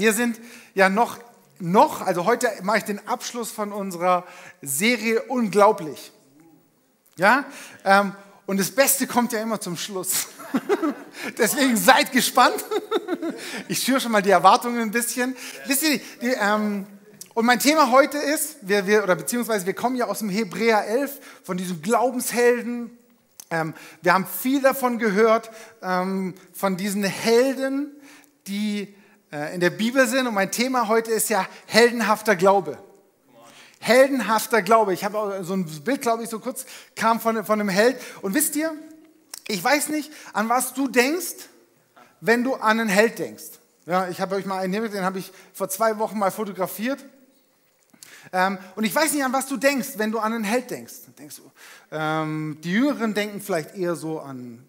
Wir sind ja noch, noch, also heute mache ich den Abschluss von unserer Serie Unglaublich. Ja, ähm, und das Beste kommt ja immer zum Schluss. Deswegen seid gespannt. ich schüre schon mal die Erwartungen ein bisschen. Wisst ihr, die, ähm, und mein Thema heute ist, wir, wir, oder beziehungsweise wir kommen ja aus dem Hebräer 11, von diesem Glaubenshelden. Ähm, wir haben viel davon gehört, ähm, von diesen Helden, die in der Bibel sind. Und mein Thema heute ist ja heldenhafter Glaube. Heldenhafter Glaube. Ich habe so ein Bild, glaube ich, so kurz kam von, von einem Held. Und wisst ihr, ich weiß nicht, an was du denkst, wenn du an einen Held denkst. Ja, ich habe euch mal einen den habe ich vor zwei Wochen mal fotografiert. Ähm, und ich weiß nicht, an was du denkst, wenn du an einen Held denkst. Denkst du, ähm, die Jüngeren denken vielleicht eher so an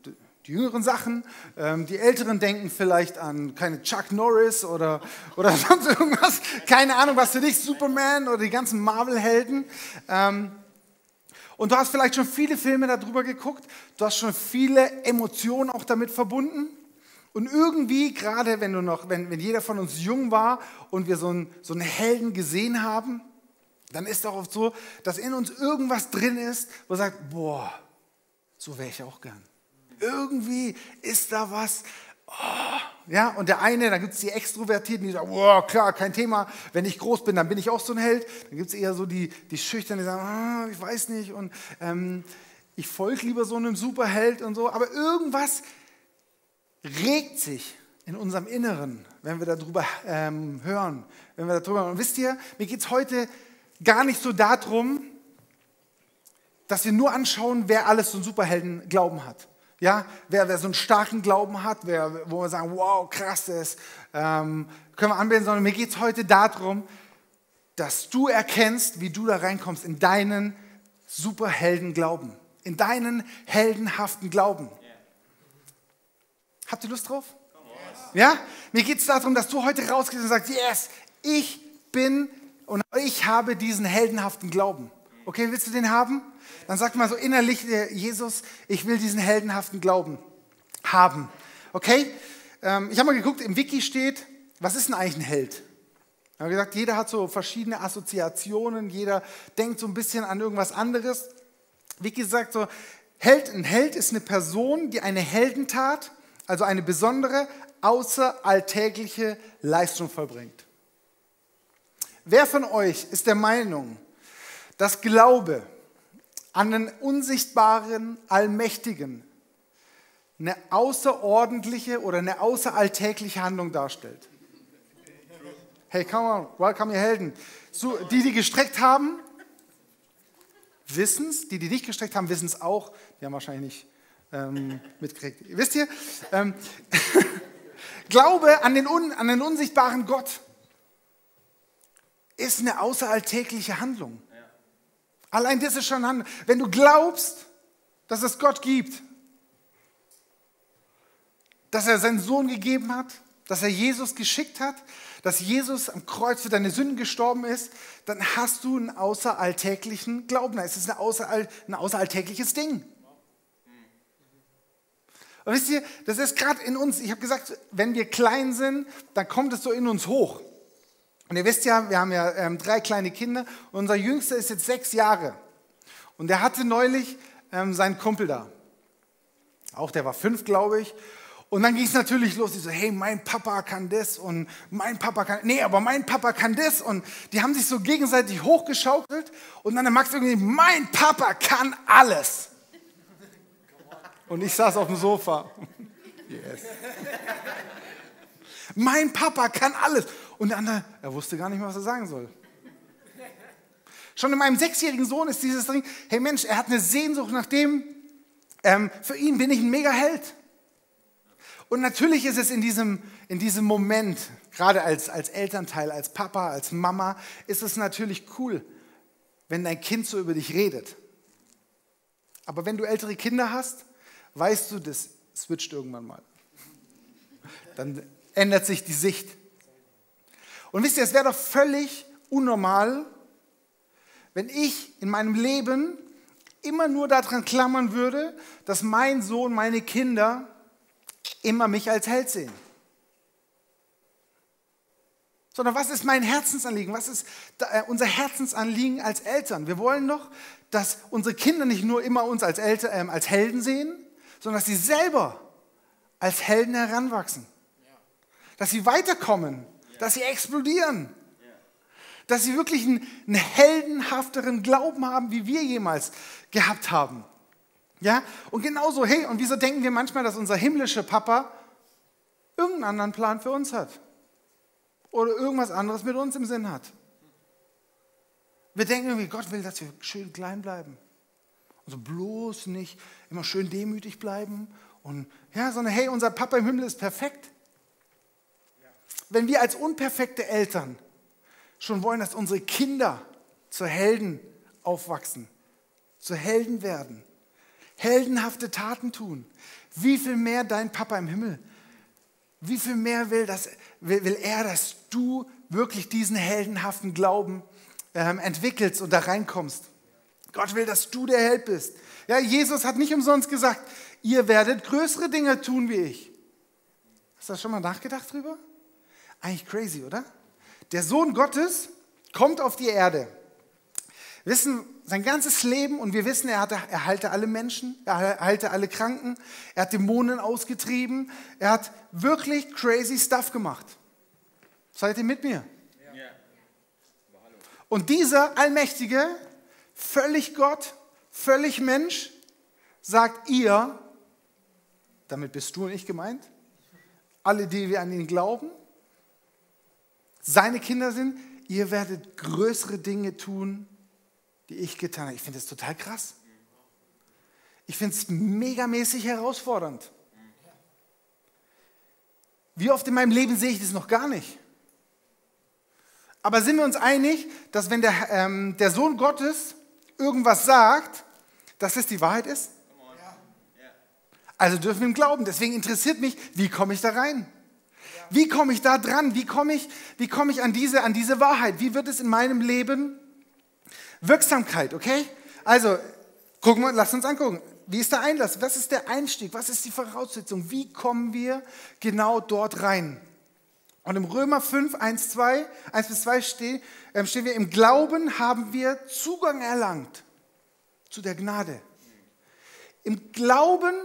die jüngeren Sachen. Ähm, die Älteren denken vielleicht an keine Chuck Norris oder, oder sonst irgendwas. Keine Ahnung, was für dich, Superman oder die ganzen Marvel-Helden. Ähm, und du hast vielleicht schon viele Filme darüber geguckt. Du hast schon viele Emotionen auch damit verbunden. Und irgendwie, gerade wenn, du noch, wenn, wenn jeder von uns jung war und wir so einen, so einen Helden gesehen haben, dann ist auch oft so, dass in uns irgendwas drin ist, wo sagt, boah, so wäre ich auch gern irgendwie ist da was. Oh, ja, und der eine, dann gibt es die Extrovertierten, die sagen, oh, klar, kein Thema, wenn ich groß bin, dann bin ich auch so ein Held. Dann gibt es eher so die, die Schüchternen, die sagen, oh, ich weiß nicht und ähm, ich folge lieber so einem Superheld und so. Aber irgendwas regt sich in unserem Inneren, wenn wir darüber ähm, hören, wenn wir darüber Und wisst ihr, mir geht es heute gar nicht so darum, dass wir nur anschauen, wer alles so einen Superhelden-Glauben hat. Ja, wer, wer so einen starken Glauben hat, wer, wo wir sagen, wow, krass ist, ähm, können wir anbeten, sondern mir geht es heute darum, dass du erkennst, wie du da reinkommst in deinen superhelden Glauben, in deinen heldenhaften Glauben. Habt ihr Lust drauf? Ja? Mir geht es darum, dass du heute rausgehst und sagst, yes, ich bin und ich habe diesen heldenhaften Glauben. Okay, willst du den haben? Dann sag mal so innerlich, äh, Jesus, ich will diesen heldenhaften Glauben haben. Okay? Ähm, ich habe mal geguckt, im Wiki steht, was ist denn eigentlich ein Held? Ich habe gesagt, jeder hat so verschiedene Assoziationen, jeder denkt so ein bisschen an irgendwas anderes. Wiki sagt so, Held, ein Held ist eine Person, die eine Heldentat, also eine besondere, außeralltägliche Leistung vollbringt. Wer von euch ist der Meinung, dass Glaube an den unsichtbaren, allmächtigen eine außerordentliche oder eine außeralltägliche Handlung darstellt. Hey, come on, welcome, ihr Helden. So, die, die gestreckt haben, wissen es. Die, die nicht gestreckt haben, wissen es auch. Die haben wahrscheinlich nicht ähm, mitgekriegt. Wisst ihr, ähm, Glaube an den, un, an den unsichtbaren Gott ist eine außeralltägliche Handlung. Allein das ist schon Handlung. Wenn du glaubst, dass es Gott gibt, dass er seinen Sohn gegeben hat, dass er Jesus geschickt hat, dass Jesus am Kreuz für deine Sünden gestorben ist, dann hast du einen außeralltäglichen Glauben. Es ist ein, außerall, ein außeralltägliches Ding. Und wisst ihr, das ist gerade in uns, ich habe gesagt, wenn wir klein sind, dann kommt es so in uns hoch. Und ihr wisst ja, wir haben ja ähm, drei kleine Kinder und unser Jüngster ist jetzt sechs Jahre. Und der hatte neulich ähm, seinen Kumpel da. Auch der war fünf, glaube ich. Und dann ging es natürlich los, die so, hey, mein Papa kann das und mein Papa kann, nee, aber mein Papa kann das. Und die haben sich so gegenseitig hochgeschaukelt und dann der Max irgendwie, mein Papa kann alles. Und ich saß auf dem Sofa. Yes. Mein Papa kann alles. Und der andere, er wusste gar nicht mehr, was er sagen soll. Schon in meinem sechsjährigen Sohn ist dieses Ding, hey Mensch, er hat eine Sehnsucht nach dem, ähm, für ihn bin ich ein Mega-Held. Und natürlich ist es in diesem, in diesem Moment, gerade als, als Elternteil, als Papa, als Mama, ist es natürlich cool, wenn dein Kind so über dich redet. Aber wenn du ältere Kinder hast, weißt du, das switcht irgendwann mal. Dann ändert sich die Sicht. Und wisst ihr, es wäre doch völlig unnormal, wenn ich in meinem Leben immer nur daran klammern würde, dass mein Sohn, meine Kinder immer mich als Held sehen. sondern was ist mein Herzensanliegen? Was ist äh, unser Herzensanliegen als Eltern? Wir wollen doch, dass unsere Kinder nicht nur immer uns als, Eltern, äh, als Helden sehen, sondern dass sie selber als Helden heranwachsen. Dass sie weiterkommen, dass sie explodieren. Dass sie wirklich einen, einen heldenhafteren Glauben haben, wie wir jemals gehabt haben. Ja? Und genauso, hey, und wieso denken wir manchmal, dass unser himmlischer Papa irgendeinen anderen Plan für uns hat? oder irgendwas anderes mit uns im Sinn hat. Wir denken irgendwie, Gott will, dass wir schön klein bleiben. Also bloß nicht immer schön demütig bleiben. Und ja, sondern hey, unser Papa im Himmel ist perfekt. Wenn wir als unperfekte Eltern schon wollen, dass unsere Kinder zu Helden aufwachsen, zu Helden werden, heldenhafte Taten tun, wie viel mehr dein Papa im Himmel, wie viel mehr will, das, will, will er, dass du wirklich diesen heldenhaften Glauben ähm, entwickelst und da reinkommst. Gott will, dass du der Held bist. Ja, Jesus hat nicht umsonst gesagt, ihr werdet größere Dinge tun wie ich. Hast du da schon mal nachgedacht drüber? Eigentlich crazy, oder? Der Sohn Gottes kommt auf die Erde. Wir wissen sein ganzes Leben und wir wissen, er, hatte, er heilte alle Menschen, er heilte alle Kranken, er hat Dämonen ausgetrieben, er hat wirklich crazy Stuff gemacht. Seid ihr mit mir? Ja. Und dieser Allmächtige, völlig Gott, völlig Mensch, sagt ihr, damit bist du und ich gemeint, alle, die wir an ihn glauben, seine Kinder sind, ihr werdet größere Dinge tun, die ich getan habe. Ich finde das total krass. Ich finde es megamäßig herausfordernd. Wie oft in meinem Leben sehe ich das noch gar nicht? Aber sind wir uns einig, dass wenn der, ähm, der Sohn Gottes irgendwas sagt, dass es die Wahrheit ist? Also dürfen wir ihm glauben. Deswegen interessiert mich, wie komme ich da rein? Wie komme ich da dran? Wie komme ich, wie komme ich an, diese, an diese Wahrheit? Wie wird es in meinem Leben Wirksamkeit, okay? Also, gucken wir, lass uns angucken. Wie ist der Einlass? Was ist der Einstieg? Was ist die Voraussetzung? Wie kommen wir genau dort rein? Und im Römer 5, 1, 2, 1 bis 2 stehen, äh, stehen wir, im Glauben haben wir Zugang erlangt zu der Gnade. Im Glauben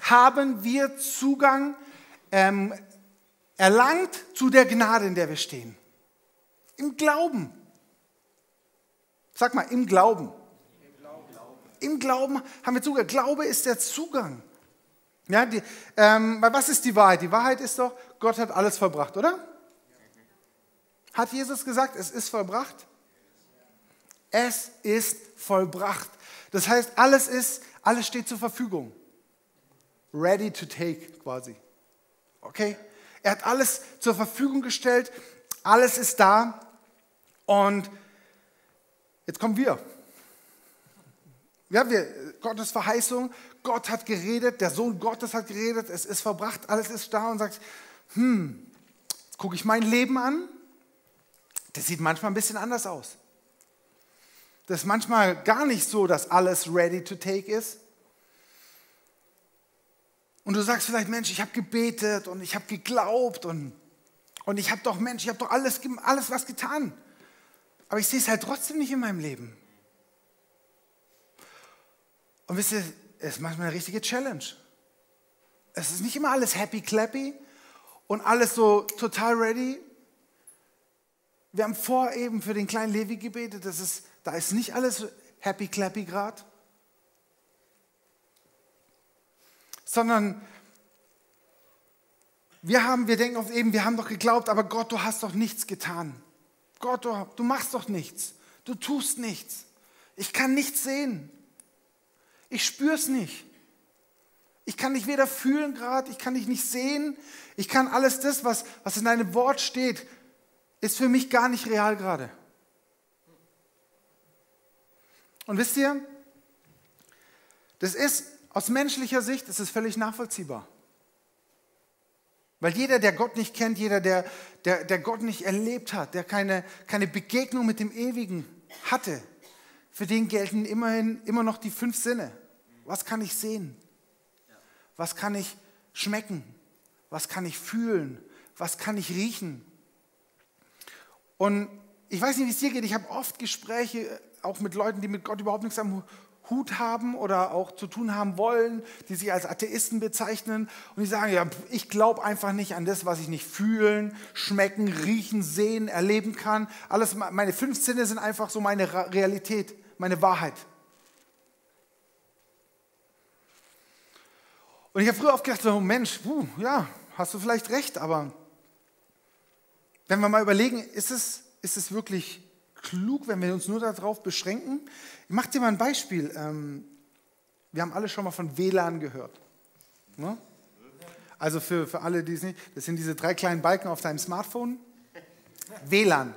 haben wir Zugang ähm, erlangt zu der Gnade, in der wir stehen. Im Glauben. Sag mal, im Glauben. Im Glauben haben wir Zugang. Glaube ist der Zugang. Ja, die, ähm, was ist die Wahrheit? Die Wahrheit ist doch, Gott hat alles vollbracht, oder? Hat Jesus gesagt, es ist vollbracht? Es ist vollbracht. Das heißt, alles ist, alles steht zur Verfügung. Ready to take quasi. Okay? Er hat alles zur Verfügung gestellt, alles ist da und jetzt kommen wir. Ja, wir, Gottes Verheißung, Gott hat geredet, der Sohn Gottes hat geredet, es ist verbracht, alles ist da und sagt, hm, jetzt gucke ich mein Leben an, das sieht manchmal ein bisschen anders aus. Das ist manchmal gar nicht so, dass alles ready to take ist. Und du sagst vielleicht, Mensch, ich habe gebetet und ich habe geglaubt und, und ich habe doch, Mensch, ich habe doch alles, alles was getan. Aber ich sehe es halt trotzdem nicht in meinem Leben. Und wisst ihr, es ist manchmal eine richtige Challenge. Es ist nicht immer alles happy clappy und alles so total ready. Wir haben vor eben für den kleinen Levi gebetet, das ist, da ist nicht alles happy clappy gerade, sondern wir haben, wir denken oft eben, wir haben doch geglaubt, aber Gott, du hast doch nichts getan. Gott, du, du machst doch nichts. Du tust nichts. Ich kann nichts sehen. Ich spüre es nicht. Ich kann dich weder fühlen gerade, ich kann dich nicht sehen. Ich kann alles das, was, was in deinem Wort steht, ist für mich gar nicht real gerade. Und wisst ihr, das ist aus menschlicher Sicht, ist völlig nachvollziehbar. Weil jeder, der Gott nicht kennt, jeder, der, der, der Gott nicht erlebt hat, der keine, keine Begegnung mit dem Ewigen hatte, für den gelten immerhin immer noch die fünf Sinne. Was kann ich sehen? Was kann ich schmecken? Was kann ich fühlen? Was kann ich riechen? Und ich weiß nicht, wie es dir geht. Ich habe oft Gespräche auch mit Leuten, die mit Gott überhaupt nichts am Hut haben oder auch zu tun haben wollen, die sich als Atheisten bezeichnen und die sagen, ja, ich glaube einfach nicht an das, was ich nicht fühlen, schmecken, riechen, sehen, erleben kann. Alles, meine fünf Sinne sind einfach so meine Realität, meine Wahrheit. Und ich habe früher oft gedacht, so, Mensch, puh, ja, hast du vielleicht recht, aber wenn wir mal überlegen, ist es, ist es wirklich klug, wenn wir uns nur darauf beschränken? Ich mache dir mal ein Beispiel. Ähm, wir haben alle schon mal von WLAN gehört. Ne? Also für, für alle, die es nicht, das sind diese drei kleinen Balken auf deinem Smartphone. WLAN.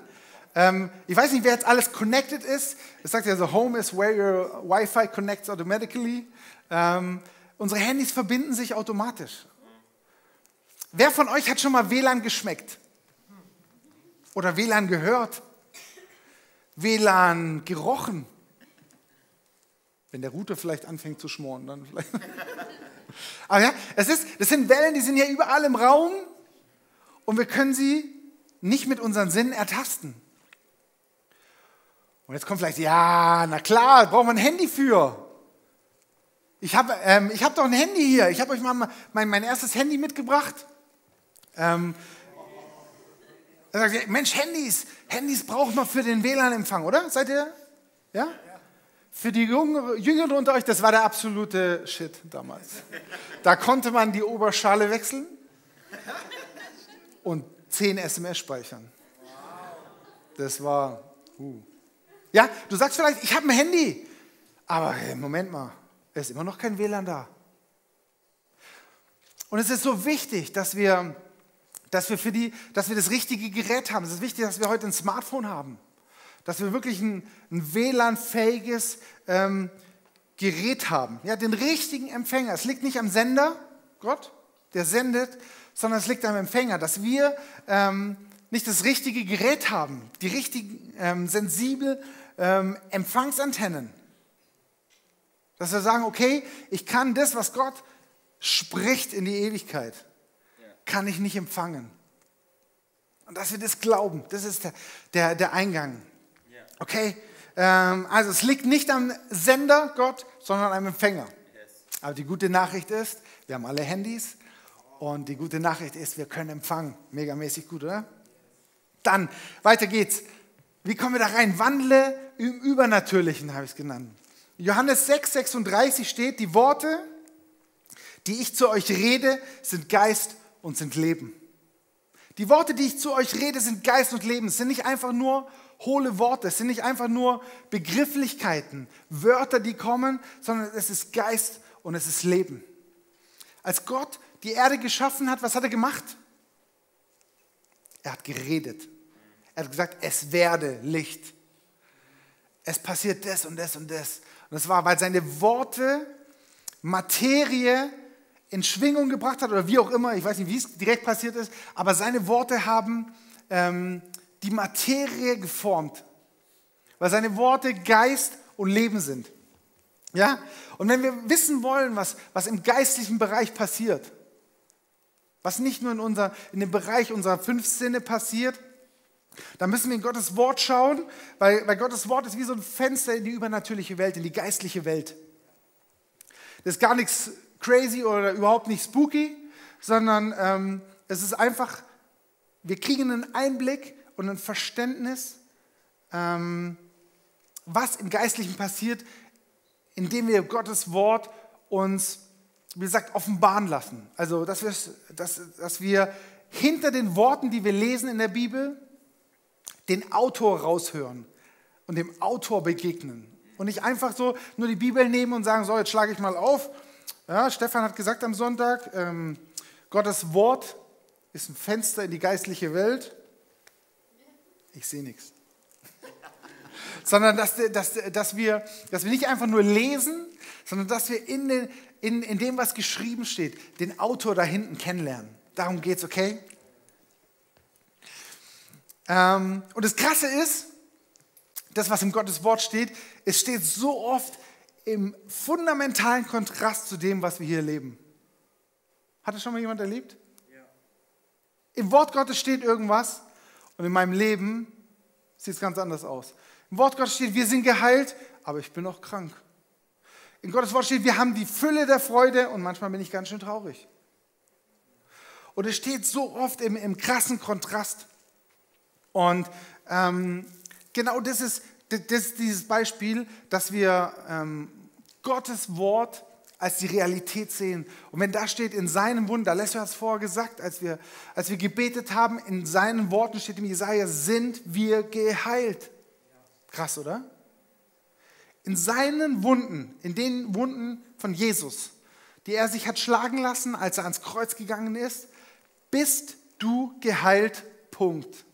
Ähm, ich weiß nicht, wer jetzt alles connected ist. Es sagt ja so, Home is where your Wi-Fi connects automatically. Ähm, unsere Handys verbinden sich automatisch. Wer von euch hat schon mal WLAN geschmeckt? Oder WLAN gehört? WLAN gerochen? Wenn der Router vielleicht anfängt zu schmoren, dann vielleicht. Aber ja, es ist, das sind Wellen, die sind ja überall im Raum und wir können sie nicht mit unseren Sinnen ertasten. Und jetzt kommt vielleicht, ja, na klar, braucht man ein Handy für. Ich habe ähm, hab doch ein Handy hier. Ich habe euch mal mein, mein erstes Handy mitgebracht. Ähm, er sagt, Mensch, Handys, Handys braucht man für den WLAN-Empfang, oder? Seid ihr? Ja? Für die Jüngeren unter euch, das war der absolute Shit damals. Da konnte man die Oberschale wechseln und 10 SMS speichern. Das war. Uh. Ja, du sagst vielleicht, ich habe ein Handy, aber hey, Moment mal, es ist immer noch kein WLAN da. Und es ist so wichtig, dass wir, dass wir, für die, dass wir das richtige Gerät haben. Es ist wichtig, dass wir heute ein Smartphone haben. Dass wir wirklich ein, ein WLAN-fähiges ähm, Gerät haben. Ja, den richtigen Empfänger. Es liegt nicht am Sender, Gott, der sendet, sondern es liegt am Empfänger. Dass wir ähm, nicht das richtige Gerät haben, die richtigen ähm, sensibel ähm, Empfangsantennen. Dass wir sagen, okay, ich kann das, was Gott spricht in die Ewigkeit, kann ich nicht empfangen. Und dass wir das glauben, das ist der, der, der Eingang. Okay, ähm, also es liegt nicht am Sender Gott, sondern am Empfänger. Aber die gute Nachricht ist, wir haben alle Handys und die gute Nachricht ist, wir können empfangen. Megamäßig gut, oder? Dann, weiter geht's. Wie kommen wir da rein? Wandle im Übernatürlichen, habe ich es genannt. Johannes 6, 36 steht, die Worte, die ich zu euch rede, sind Geist und sind Leben. Die Worte, die ich zu euch rede, sind Geist und Leben. Es sind nicht einfach nur hohle Worte, es sind nicht einfach nur Begrifflichkeiten, Wörter, die kommen, sondern es ist Geist und es ist Leben. Als Gott die Erde geschaffen hat, was hat er gemacht? Er hat geredet. Er hat gesagt, es werde Licht. Es passiert das und das und das. Und das war, weil seine Worte Materie in Schwingung gebracht hat oder wie auch immer, ich weiß nicht, wie es direkt passiert ist, aber seine Worte haben ähm, die Materie geformt, weil seine Worte Geist und Leben sind. Ja? Und wenn wir wissen wollen, was, was im geistlichen Bereich passiert, was nicht nur in, unser, in dem Bereich unserer fünf Sinne passiert, da müssen wir in Gottes Wort schauen, weil, weil Gottes Wort ist wie so ein Fenster in die übernatürliche Welt, in die geistliche Welt. Das ist gar nichts crazy oder überhaupt nicht spooky, sondern ähm, es ist einfach, wir kriegen einen Einblick und ein Verständnis, ähm, was im Geistlichen passiert, indem wir Gottes Wort uns, wie gesagt, offenbaren lassen. Also, dass wir, dass, dass wir hinter den Worten, die wir lesen in der Bibel, den Autor raushören und dem Autor begegnen. Und nicht einfach so nur die Bibel nehmen und sagen, so, jetzt schlage ich mal auf. Ja, Stefan hat gesagt am Sonntag, ähm, Gottes Wort ist ein Fenster in die geistliche Welt. Ich sehe nichts. sondern dass, dass, dass, wir, dass wir nicht einfach nur lesen, sondern dass wir in, den, in, in dem, was geschrieben steht, den Autor da hinten kennenlernen. Darum geht es, okay? Ähm, und das Krasse ist, das, was im Gottes Wort steht, es steht so oft im fundamentalen Kontrast zu dem, was wir hier erleben. Hat das schon mal jemand erlebt? Ja. Im Wort Gottes steht irgendwas und in meinem Leben sieht es ganz anders aus. Im Wort Gottes steht, wir sind geheilt, aber ich bin noch krank. In Gottes Wort steht, wir haben die Fülle der Freude und manchmal bin ich ganz schön traurig. Und es steht so oft im, im krassen Kontrast. Und ähm, genau das ist, das ist dieses Beispiel, dass wir ähm, Gottes Wort als die Realität sehen. Und wenn da steht, in seinem Wunder, Leslie hat es vorher gesagt, als wir, als wir gebetet haben, in seinen Worten steht im Jesaja, sind wir geheilt. Krass, oder? In seinen Wunden, in den Wunden von Jesus, die er sich hat schlagen lassen, als er ans Kreuz gegangen ist, bist du geheilt. Punkt.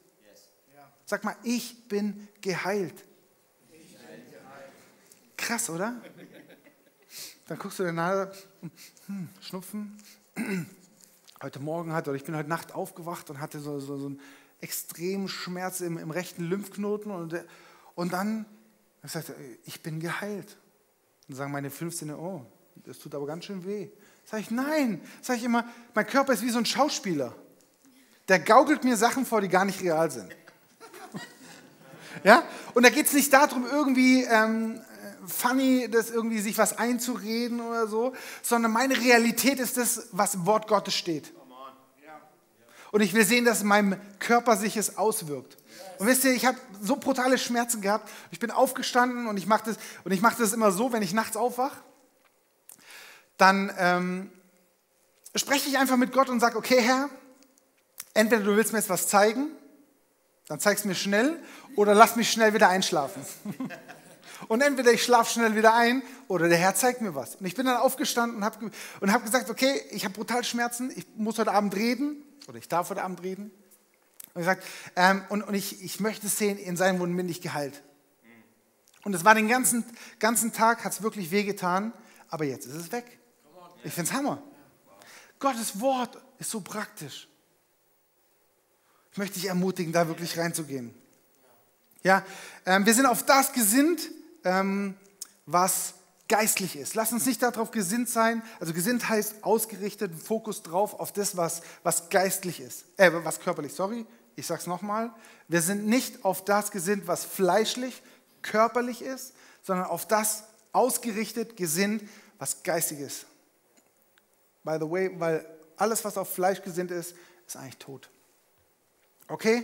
Sag mal, ich bin geheilt. Krass, oder? Dann guckst du dir nach, hm, Schnupfen. Heute Morgen hatte, oder ich bin heute Nacht aufgewacht und hatte so, so, so einen extremen Schmerz im, im rechten Lymphknoten und, und dann sagt er, ich bin geheilt. Und sagen meine 15, oh, das tut aber ganz schön weh. Sag ich, nein. Sag ich immer, mein Körper ist wie so ein Schauspieler. Der gaukelt mir Sachen vor, die gar nicht real sind. ja? Und da geht es nicht darum, irgendwie ähm, funny, das irgendwie sich was einzureden oder so, sondern meine Realität ist das, was im Wort Gottes steht. Und ich will sehen, dass in meinem Körper sich es auswirkt. Und wisst ihr, ich habe so brutale Schmerzen gehabt. Ich bin aufgestanden und ich mache das, mache das immer so, wenn ich nachts aufwache, dann ähm, spreche ich einfach mit Gott und sage, okay Herr, entweder du willst mir jetzt was zeigen, dann zeigst mir schnell, oder lass mich schnell wieder einschlafen. Und entweder ich schlafe schnell wieder ein oder der Herr zeigt mir was. Und ich bin dann aufgestanden und habe und hab gesagt, okay, ich habe brutal Schmerzen, ich muss heute Abend reden oder ich darf heute Abend reden. Und, gesagt, ähm, und, und ich, ich möchte sehen, in seinem Wunden bin ich geheilt. Und es war den ganzen, ganzen Tag, hat es wirklich wehgetan, aber jetzt ist es weg. Ich finde es Hammer. Gottes Wort ist so praktisch. Ich möchte dich ermutigen, da wirklich reinzugehen. Ja, ähm, wir sind auf das gesinnt, ähm, was geistlich ist. Lass uns nicht darauf gesinnt sein. Also gesinnt heißt ausgerichtet, Fokus drauf auf das, was, was geistlich ist. Äh, was körperlich, sorry. Ich sage es nochmal. Wir sind nicht auf das gesinnt, was fleischlich, körperlich ist, sondern auf das ausgerichtet, gesinnt, was geistig ist. By the way, weil alles, was auf Fleisch gesinnt ist, ist eigentlich tot. Okay?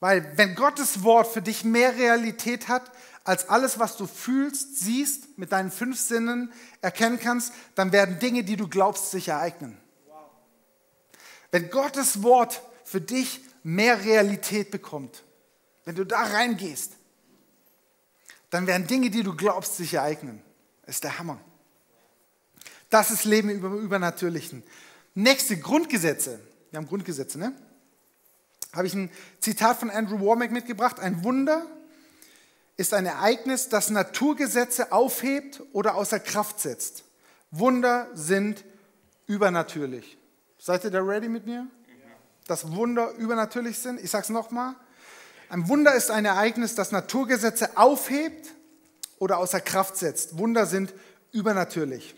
Weil wenn Gottes Wort für dich mehr Realität hat, als alles, was du fühlst, siehst, mit deinen fünf Sinnen erkennen kannst, dann werden Dinge, die du glaubst, sich ereignen. Wenn Gottes Wort für dich mehr Realität bekommt, wenn du da reingehst, dann werden Dinge, die du glaubst, sich ereignen. Ist der Hammer. Das ist Leben im Übernatürlichen. Nächste Grundgesetze. Wir haben Grundgesetze, ne? habe ich ein Zitat von Andrew Womack mitgebracht. Ein Wunder ist ein Ereignis, das Naturgesetze aufhebt oder außer Kraft setzt. Wunder sind übernatürlich. Seid ihr da ready mit mir? Dass Wunder übernatürlich sind? Ich sage es nochmal. Ein Wunder ist ein Ereignis, das Naturgesetze aufhebt oder außer Kraft setzt. Wunder sind übernatürlich.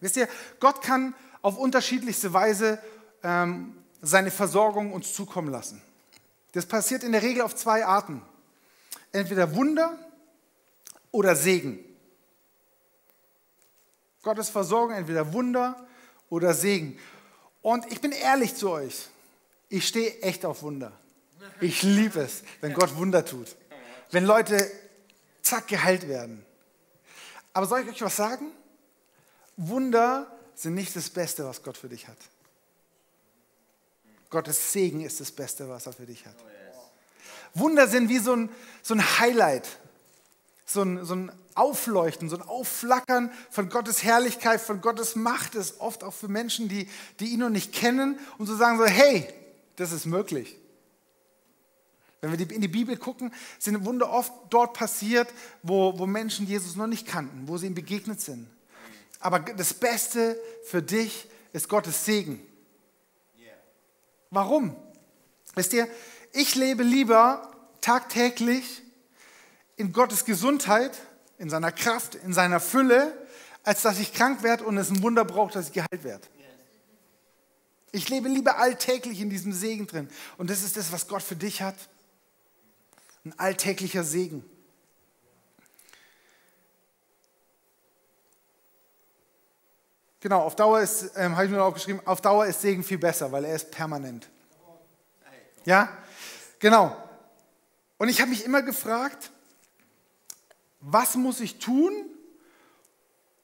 Wisst ihr, Gott kann auf unterschiedlichste Weise ähm, seine Versorgung uns zukommen lassen. Das passiert in der Regel auf zwei Arten. Entweder Wunder oder Segen. Gottes Versorgung, entweder Wunder oder Segen. Und ich bin ehrlich zu euch, ich stehe echt auf Wunder. Ich liebe es, wenn Gott Wunder tut. Wenn Leute zack geheilt werden. Aber soll ich euch was sagen? Wunder sind nicht das Beste, was Gott für dich hat. Gottes Segen ist das Beste, was er für dich hat. Wunder sind wie so ein, so ein Highlight, so ein, so ein Aufleuchten, so ein Aufflackern von Gottes Herrlichkeit, von Gottes Macht ist oft auch für Menschen, die, die ihn noch nicht kennen und so sagen so, hey, das ist möglich. Wenn wir in die Bibel gucken, sind Wunder oft dort passiert, wo, wo Menschen Jesus noch nicht kannten, wo sie ihm begegnet sind. Aber das Beste für dich ist Gottes Segen. Warum? Wisst ihr, ich lebe lieber tagtäglich in Gottes Gesundheit, in seiner Kraft, in seiner Fülle, als dass ich krank werde und es ein Wunder braucht, dass ich geheilt werde. Ich lebe lieber alltäglich in diesem Segen drin. Und das ist das, was Gott für dich hat. ein alltäglicher Segen. Genau, auf Dauer ist, ähm, habe ich mir aufgeschrieben, auf Dauer ist Segen viel besser, weil er ist permanent. Ja, genau. Und ich habe mich immer gefragt, was muss ich tun,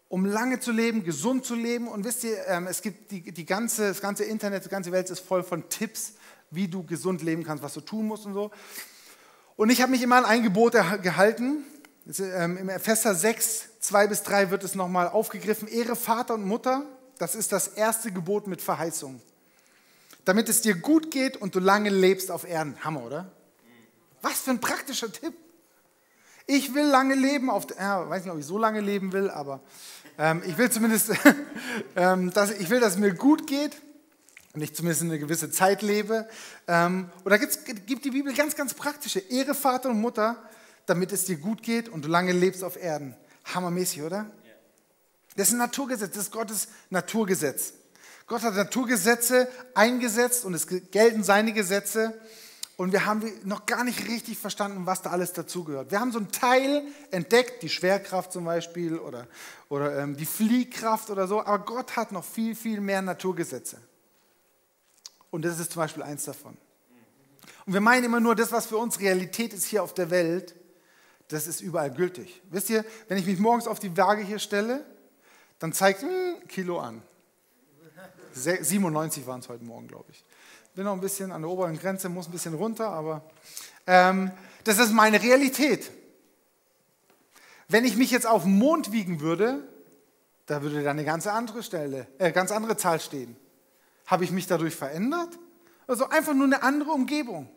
um lange zu leben, gesund zu leben? Und wisst ihr, ähm, es gibt die, die ganze, das ganze Internet, die ganze Welt ist voll von Tipps, wie du gesund leben kannst, was du tun musst und so. Und ich habe mich immer an ein Gebot gehalten. Ähm, Im Epheser 6, 2 bis 3 wird es nochmal aufgegriffen. Ehre Vater und Mutter, das ist das erste Gebot mit Verheißung. Damit es dir gut geht und du lange lebst auf Erden. Hammer, oder? Was für ein praktischer Tipp. Ich will lange leben, auf, ja, weiß nicht, ob ich so lange leben will, aber ähm, ich will zumindest, ähm, dass, ich will, dass es mir gut geht und ich zumindest eine gewisse Zeit lebe. Ähm, und da gibt die Bibel ganz, ganz praktische Ehre Vater und Mutter, damit es dir gut geht und du lange lebst auf Erden. Hammermäßig, oder? Das ist ein Naturgesetz, das ist Gottes Naturgesetz. Gott hat Naturgesetze eingesetzt und es gelten seine Gesetze. Und wir haben noch gar nicht richtig verstanden, was da alles dazugehört. Wir haben so einen Teil entdeckt, die Schwerkraft zum Beispiel oder, oder ähm, die Fliehkraft oder so, aber Gott hat noch viel, viel mehr Naturgesetze. Und das ist zum Beispiel eins davon. Und wir meinen immer nur, das, was für uns Realität ist hier auf der Welt, das ist überall gültig. Wisst ihr, wenn ich mich morgens auf die Waage hier stelle, dann zeigt hm, Kilo an. 97 waren es heute Morgen, glaube ich. Bin noch ein bisschen an der oberen Grenze, muss ein bisschen runter, aber ähm, das ist meine Realität. Wenn ich mich jetzt auf den Mond wiegen würde, da würde da eine ganz andere Stelle, äh, ganz andere Zahl stehen. Habe ich mich dadurch verändert? Also einfach nur eine andere Umgebung.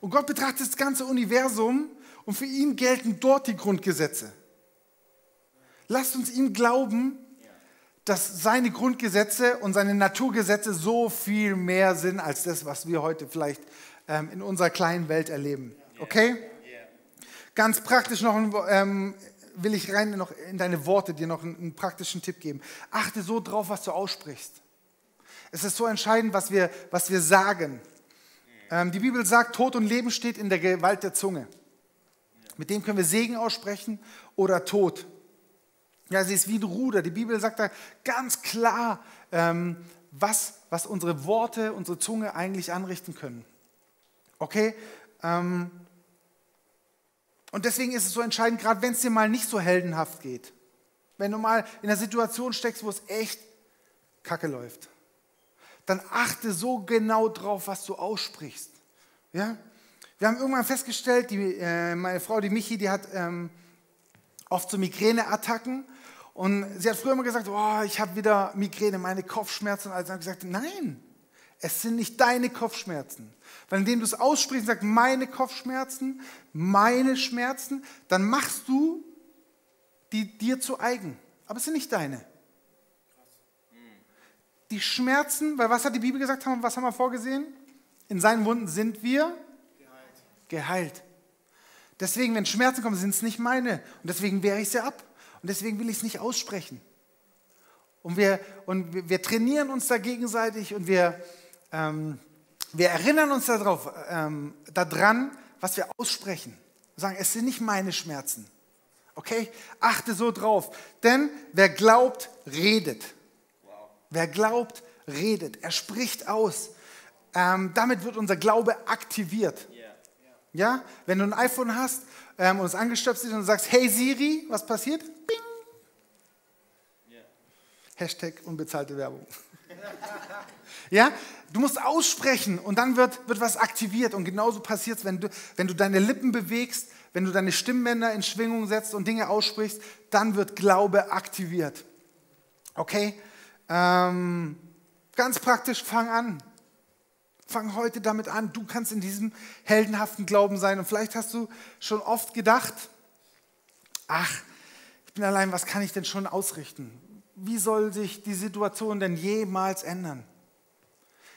Und Gott betrachtet das ganze Universum und für ihn gelten dort die Grundgesetze. Lasst uns ihm glauben, dass seine Grundgesetze und seine Naturgesetze so viel mehr sind als das, was wir heute vielleicht ähm, in unserer kleinen Welt erleben. Okay? Ganz praktisch noch ähm, will ich rein noch in deine Worte dir noch einen, einen praktischen Tipp geben. Achte so drauf, was du aussprichst. Es ist so entscheidend, was wir, was wir sagen. Ähm, die Bibel sagt, Tod und Leben steht in der Gewalt der Zunge. Mit dem können wir Segen aussprechen oder Tod. Ja, sie ist wie ein Ruder. Die Bibel sagt da ganz klar, ähm, was, was unsere Worte, unsere Zunge eigentlich anrichten können. Okay? Ähm, und deswegen ist es so entscheidend, gerade wenn es dir mal nicht so heldenhaft geht. Wenn du mal in einer Situation steckst, wo es echt kacke läuft, dann achte so genau drauf, was du aussprichst. Ja? Wir haben irgendwann festgestellt, die, äh, meine Frau, die Michi, die hat ähm, oft so Migräneattacken. Und sie hat früher immer gesagt, oh, ich habe wieder Migräne, meine Kopfschmerzen. Und also habe gesagt, nein, es sind nicht deine Kopfschmerzen. Weil indem du es aussprichst und sagst, meine Kopfschmerzen, meine Schmerzen, dann machst du die dir zu eigen. Aber es sind nicht deine. Die Schmerzen, weil was hat die Bibel gesagt, was haben wir vorgesehen? In seinen Wunden sind wir geheilt. Deswegen, wenn Schmerzen kommen, sind es nicht meine. Und deswegen wehre ich sie ab. Und deswegen will ich es nicht aussprechen. Und wir, und wir, trainieren uns da gegenseitig und wir, ähm, wir erinnern uns darauf, ähm, daran, was wir aussprechen. Wir sagen, es sind nicht meine Schmerzen. Okay? Achte so drauf. Denn wer glaubt, redet. Wer glaubt, redet. Er spricht aus. Ähm, damit wird unser Glaube aktiviert. Ja? Wenn du ein iPhone hast ähm, und es angestöpselt ist und du sagst, hey Siri, was passiert? Bing. Yeah. Hashtag unbezahlte Werbung. ja? Du musst aussprechen und dann wird, wird was aktiviert. Und genauso passiert es, wenn du, wenn du deine Lippen bewegst, wenn du deine Stimmbänder in Schwingung setzt und Dinge aussprichst, dann wird Glaube aktiviert. Okay? Ähm, ganz praktisch, fang an. Fang heute damit an. Du kannst in diesem heldenhaften Glauben sein. Und vielleicht hast du schon oft gedacht, ach, ich bin allein, was kann ich denn schon ausrichten? Wie soll sich die Situation denn jemals ändern?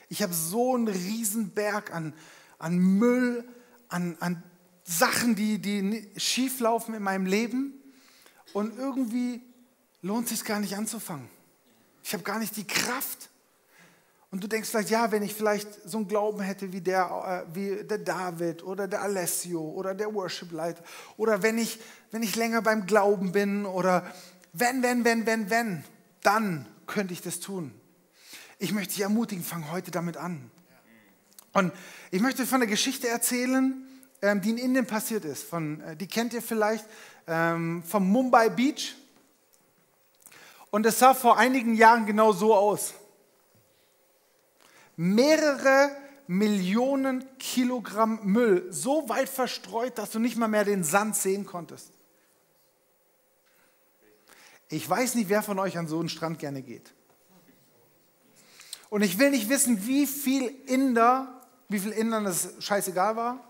Ich habe so einen Riesenberg an, an Müll, an, an Sachen, die, die schief laufen in meinem Leben. Und irgendwie lohnt es sich gar nicht anzufangen. Ich habe gar nicht die Kraft. Und du denkst vielleicht, ja, wenn ich vielleicht so einen Glauben hätte wie der, äh, wie der David oder der Alessio oder der Worship-Leiter oder wenn ich, wenn ich länger beim Glauben bin oder wenn, wenn, wenn, wenn, wenn, dann könnte ich das tun. Ich möchte dich ermutigen, fang heute damit an. Und ich möchte von der Geschichte erzählen, ähm, die in Indien passiert ist. Von, äh, die kennt ihr vielleicht ähm, vom Mumbai Beach. Und es sah vor einigen Jahren genau so aus mehrere Millionen Kilogramm Müll so weit verstreut, dass du nicht mal mehr den Sand sehen konntest. Ich weiß nicht, wer von euch an so einen Strand gerne geht. Und ich will nicht wissen, wie viel Inder, wie viel Indern das scheißegal war.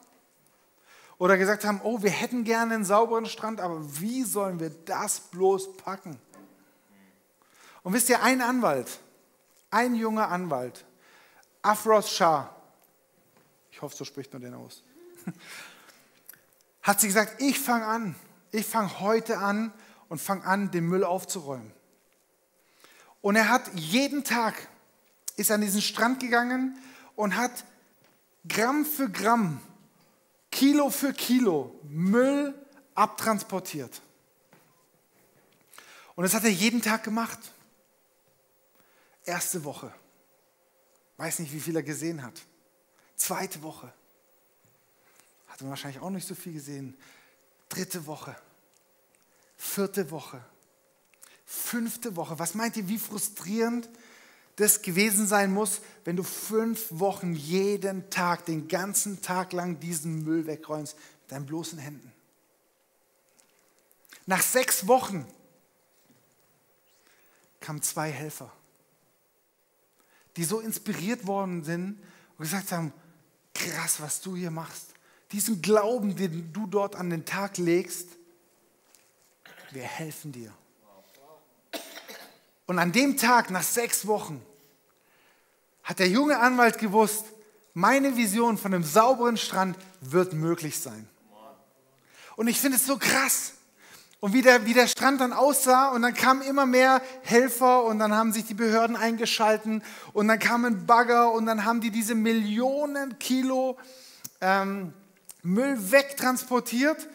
Oder gesagt haben, oh, wir hätten gerne einen sauberen Strand, aber wie sollen wir das bloß packen? Und wisst ihr, ein Anwalt, ein junger Anwalt, Afros Shah, ich hoffe, so spricht man den aus, hat sie gesagt, ich fange an, ich fange heute an und fange an, den Müll aufzuräumen. Und er hat jeden Tag, ist an diesen Strand gegangen und hat Gramm für Gramm, Kilo für Kilo Müll abtransportiert. Und das hat er jeden Tag gemacht. Erste Woche. Weiß nicht, wie viel er gesehen hat. Zweite Woche. Hat man wahrscheinlich auch nicht so viel gesehen. Dritte Woche. Vierte Woche. Fünfte Woche. Was meint ihr, wie frustrierend das gewesen sein muss, wenn du fünf Wochen jeden Tag, den ganzen Tag lang diesen Müll wegräumst mit deinen bloßen Händen? Nach sechs Wochen kamen zwei Helfer die so inspiriert worden sind und gesagt haben, krass, was du hier machst. Diesen Glauben, den du dort an den Tag legst, wir helfen dir. Und an dem Tag, nach sechs Wochen, hat der junge Anwalt gewusst, meine Vision von einem sauberen Strand wird möglich sein. Und ich finde es so krass, und wie der, wie der Strand dann aussah und dann kamen immer mehr Helfer und dann haben sich die Behörden eingeschalten und dann kamen Bagger und dann haben die diese Millionen Kilo ähm, Müll wegtransportiert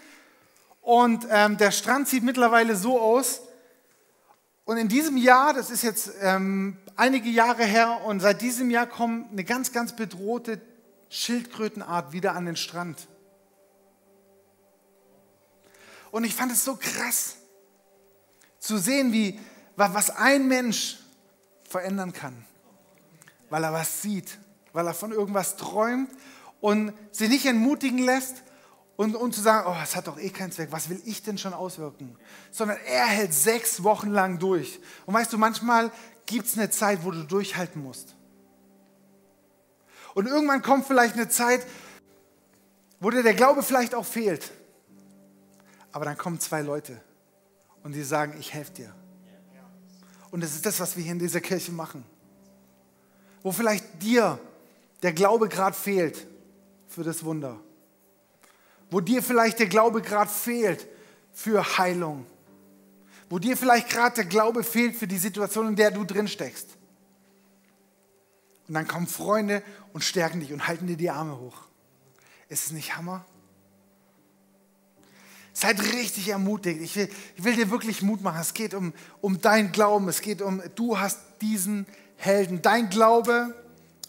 und ähm, der Strand sieht mittlerweile so aus. Und in diesem Jahr, das ist jetzt ähm, einige Jahre her und seit diesem Jahr kommt eine ganz, ganz bedrohte Schildkrötenart wieder an den Strand. Und ich fand es so krass zu sehen, wie, was ein Mensch verändern kann, weil er was sieht, weil er von irgendwas träumt und sich nicht entmutigen lässt und, und zu sagen, oh, es hat doch eh keinen Zweck, was will ich denn schon auswirken? Sondern er hält sechs Wochen lang durch. Und weißt du, manchmal gibt es eine Zeit, wo du durchhalten musst. Und irgendwann kommt vielleicht eine Zeit, wo dir der Glaube vielleicht auch fehlt. Aber dann kommen zwei Leute und die sagen, ich helfe dir. Und das ist das, was wir hier in dieser Kirche machen. Wo vielleicht dir der Glaube gerade fehlt für das Wunder. Wo dir vielleicht der Glaube gerade fehlt für Heilung. Wo dir vielleicht gerade der Glaube fehlt für die Situation, in der du drin steckst. Und dann kommen Freunde und stärken dich und halten dir die Arme hoch. Ist es nicht Hammer? Seid richtig ermutigt. Ich will, ich will dir wirklich Mut machen. Es geht um, um dein Glauben. Es geht um, du hast diesen Helden. Dein Glaube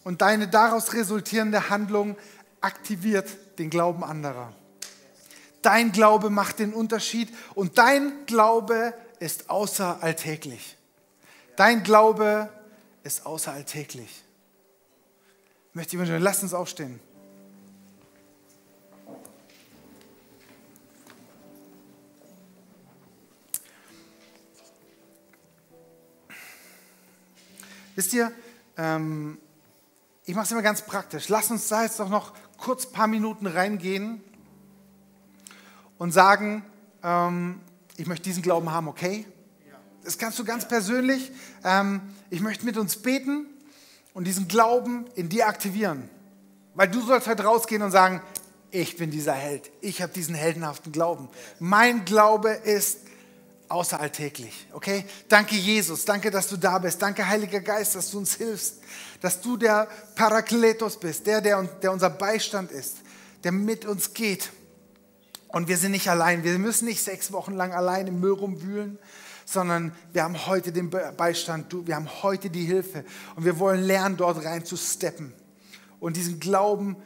und deine daraus resultierende Handlung aktiviert den Glauben anderer. Dein Glaube macht den Unterschied und dein Glaube ist außeralltäglich. Dein Glaube ist außeralltäglich. Ich möchte ich wünschen, lasst uns aufstehen. Wisst ihr, ähm, ich mache es immer ganz praktisch. Lass uns da jetzt doch noch kurz ein paar Minuten reingehen und sagen, ähm, ich möchte diesen Glauben haben, okay? Das kannst du ganz persönlich. Ähm, ich möchte mit uns beten und diesen Glauben in dir aktivieren. Weil du sollst heute rausgehen und sagen, ich bin dieser Held. Ich habe diesen heldenhaften Glauben. Mein Glaube ist außeralltäglich. Okay? Danke, Jesus. Danke, dass du da bist. Danke, Heiliger Geist, dass du uns hilfst. Dass du der Parakletos bist, der, der, der unser Beistand ist, der mit uns geht. Und wir sind nicht allein. Wir müssen nicht sechs Wochen lang allein im Müll rumwühlen, sondern wir haben heute den Beistand. Wir haben heute die Hilfe. Und wir wollen lernen, dort rein zu steppen und diesen Glauben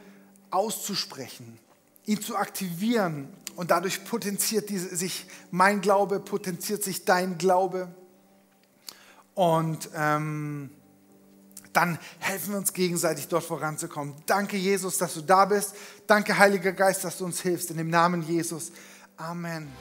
auszusprechen, ihn zu aktivieren und dadurch potenziert sich mein Glaube, potenziert sich dein Glaube. Und ähm, dann helfen wir uns gegenseitig dort voranzukommen. Danke, Jesus, dass du da bist. Danke, Heiliger Geist, dass du uns hilfst. In dem Namen Jesus. Amen.